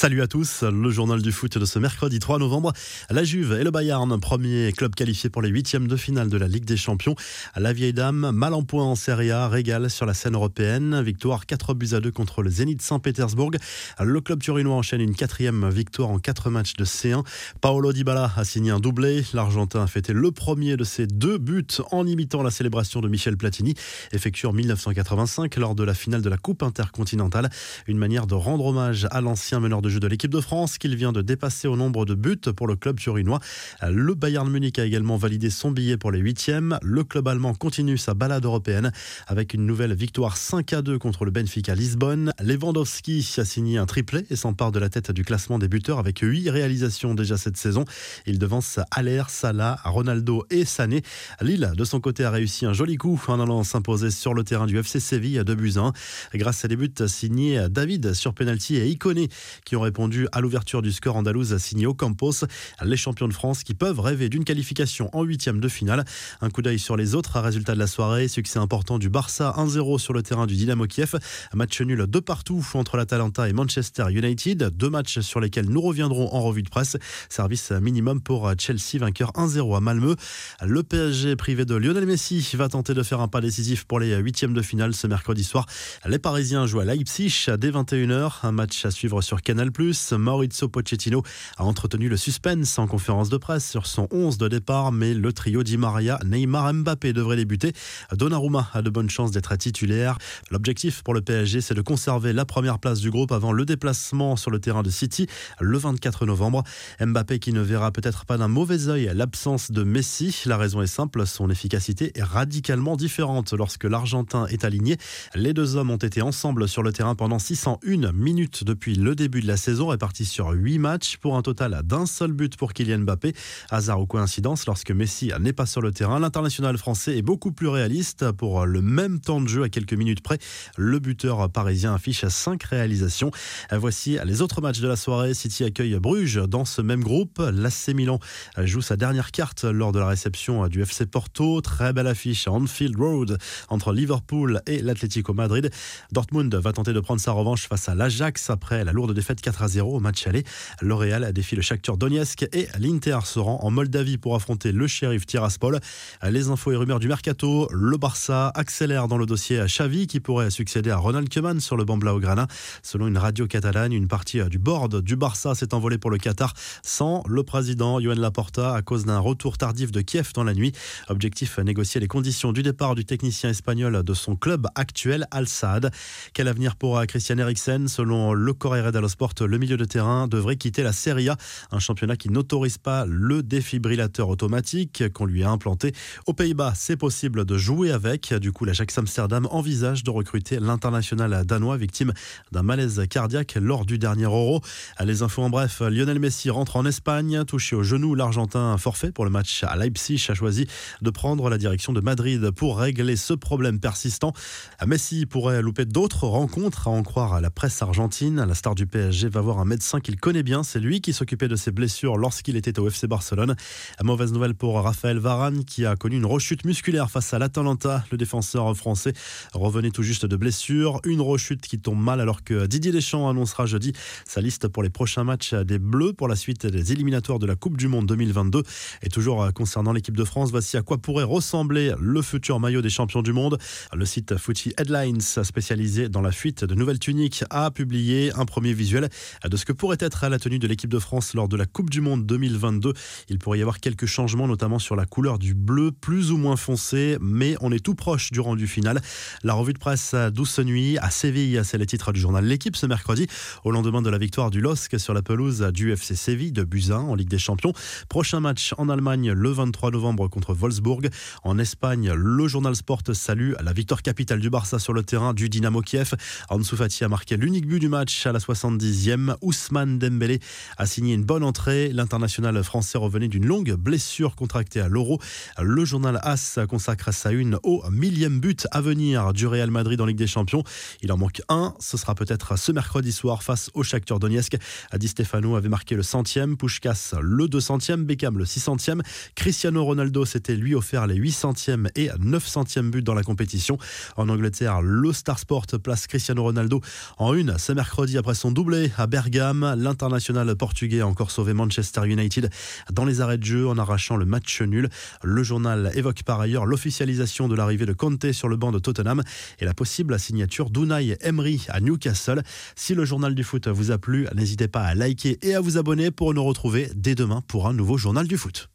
Salut à tous, le journal du foot de ce mercredi 3 novembre. La Juve et le Bayern, premier club qualifié pour les huitièmes de finale de la Ligue des Champions. La vieille dame, mal en point en Serie A, régale sur la scène européenne. Victoire 4 buts à 2 contre le Zénith Saint-Pétersbourg. Le club turinois enchaîne une quatrième victoire en quatre matchs de C1. Paolo Dybala a signé un doublé. L'Argentin a fêté le premier de ses deux buts en imitant la célébration de Michel Platini, effectuée en 1985 lors de la finale de la Coupe intercontinentale. Une manière de rendre hommage à l'ancien meneur de jeu de l'équipe de France qu'il vient de dépasser au nombre de buts pour le club turinois. Le Bayern Munich a également validé son billet pour les huitièmes. Le club allemand continue sa balade européenne avec une nouvelle victoire 5 à 2 contre le Benfica Lisbonne. Lewandowski a signé un triplé et s'empare de la tête du classement des buteurs avec 8 réalisations déjà cette saison. Il devance Aller, Salah, Ronaldo et Sané. Lille, de son côté, a réussi un joli coup en allant s'imposer sur le terrain du FC Séville à 2 buts 1 grâce à des buts signés David sur penalty et Iconé qui ont répondu à l'ouverture du score andalouse signé au Campos. Les champions de France qui peuvent rêver d'une qualification en huitième de finale. Un coup d'œil sur les autres résultats de la soirée. Succès important du Barça 1-0 sur le terrain du Dynamo Kiev. Match nul de partout entre l'Atalanta et Manchester United. Deux matchs sur lesquels nous reviendrons en revue de presse. Service minimum pour Chelsea, vainqueur 1-0 à Malmö. Le PSG privé de Lionel Messi va tenter de faire un pas décisif pour les huitièmes de finale ce mercredi soir. Les Parisiens jouent à Leipzig dès 21h. Un match à suivre sur Canal+. Maurizio Pochettino a entretenu le suspense en conférence de presse sur son 11 de départ, mais le trio Di Maria, Neymar, Mbappé devrait débuter. Donnarumma a de bonnes chances d'être titulaire. L'objectif pour le PSG, c'est de conserver la première place du groupe avant le déplacement sur le terrain de City le 24 novembre. Mbappé qui ne verra peut-être pas d'un mauvais œil l'absence de Messi. La raison est simple, son efficacité est radicalement différente lorsque l'Argentin est aligné. Les deux hommes ont été ensemble sur le terrain pendant 601 minutes depuis le début de la saison répartie sur 8 matchs pour un total d'un seul but pour Kylian Mbappé. Hasard ou coïncidence, lorsque Messi n'est pas sur le terrain, l'international français est beaucoup plus réaliste pour le même temps de jeu à quelques minutes près. Le buteur parisien affiche 5 réalisations. Voici les autres matchs de la soirée. City accueille Bruges dans ce même groupe. L'AC Milan joue sa dernière carte lors de la réception du FC Porto. Très belle affiche à Anfield Road entre Liverpool et l'Atlético Madrid. Dortmund va tenter de prendre sa revanche face à l'Ajax après la lourde défaite 4 à 0 au match aller. L'Oréal défie le Shakhtar Donetsk et l'Inter se rend en Moldavie pour affronter le shérif Tiraspol. Les infos et rumeurs du mercato, le Barça accélère dans le dossier à Xavi qui pourrait succéder à Ronald Koeman sur le banc blaugrana. Selon une radio catalane, une partie du board du Barça s'est envolée pour le Qatar sans le président Johan Laporta à cause d'un retour tardif de Kiev dans la nuit. Objectif négocier les conditions du départ du technicien espagnol de son club actuel Al Saad. Quel avenir pour Christian Eriksen? Selon le Corriere dello Sport, le milieu de terrain devrait quitter la Serie A, un championnat qui n'autorise pas le défibrillateur automatique qu'on lui a implanté. Aux Pays-Bas, c'est possible de jouer avec. Du coup, l'Ajax Amsterdam envisage de recruter l'international danois victime d'un malaise cardiaque lors du dernier Euro. Les infos en bref, Lionel Messi rentre en Espagne, touché au genou. L'Argentin forfait pour le match à Leipzig a choisi de prendre la direction de Madrid pour régler ce problème persistant. Messi pourrait louper d'autres rencontres, à en croire à la presse argentine. La star du PSG va voir un médecin qu'il connaît bien. C'est lui qui s'occupait de ses blessures lorsqu'il était au FC Barcelone. Mauvaise nouvelle pour Raphaël Varane qui a connu une rechute musculaire face à l'Atalanta. Le défenseur français revenait tout juste de blessure. Une rechute qui tombe mal alors que Didier Deschamps annoncera jeudi sa liste pour les prochains matchs des Bleus pour la suite des éliminatoires de la Coupe du Monde 2022. Et toujours concernant l'équipe de France, voici à quoi pourrait ressembler le futur maillot des champions du monde. Le site Footy Headlines, spécialisé dans la fuite de nouvelles tuniques, a publié un premier visuel de ce que pourrait être à la tenue de l'équipe de France lors de la Coupe du Monde 2022. Il pourrait y avoir quelques changements, notamment sur la couleur du bleu, plus ou moins foncé, mais on est tout proche du rendu final. La revue de presse douce nuit à Séville, c'est le titre du journal L'équipe ce mercredi, au lendemain de la victoire du LOSC sur la pelouse du FC Séville de Buzyn en Ligue des Champions. Prochain match en Allemagne le 23 novembre contre Wolfsburg. En Espagne, le journal Sport salue la victoire capitale du Barça sur le terrain du Dynamo Kiev. Ansu Fati a marqué l'unique but du match à la 70e. Ousmane Dembélé a signé une bonne entrée. L'international français revenait d'une longue blessure contractée à l'Euro. Le journal AS consacre sa une au millième but à venir du Real Madrid en Ligue des Champions. Il en manque un. Ce sera peut-être ce mercredi soir face au Shakhtar Donetsk. Di Stefano avait marqué le centième, Pushkas le 200e, Beckham le 600e. Cristiano Ronaldo s'était lui offert les 800e et 900e buts dans la compétition. En Angleterre, le Star Sport place Cristiano Ronaldo en une ce mercredi après son doublé à Bergame. L'international portugais a encore sauvé Manchester United dans les arrêts de jeu en arrachant le match nul. Le journal évoque par ailleurs l'officialisation de l'arrivée de Conte sur le banc de Tottenham et la possible signature d'Unai Emery à Newcastle. Si le journal du foot vous a plu, n'hésitez pas à liker et à vous abonner pour nous retrouver dès demain pour un nouveau journal du foot.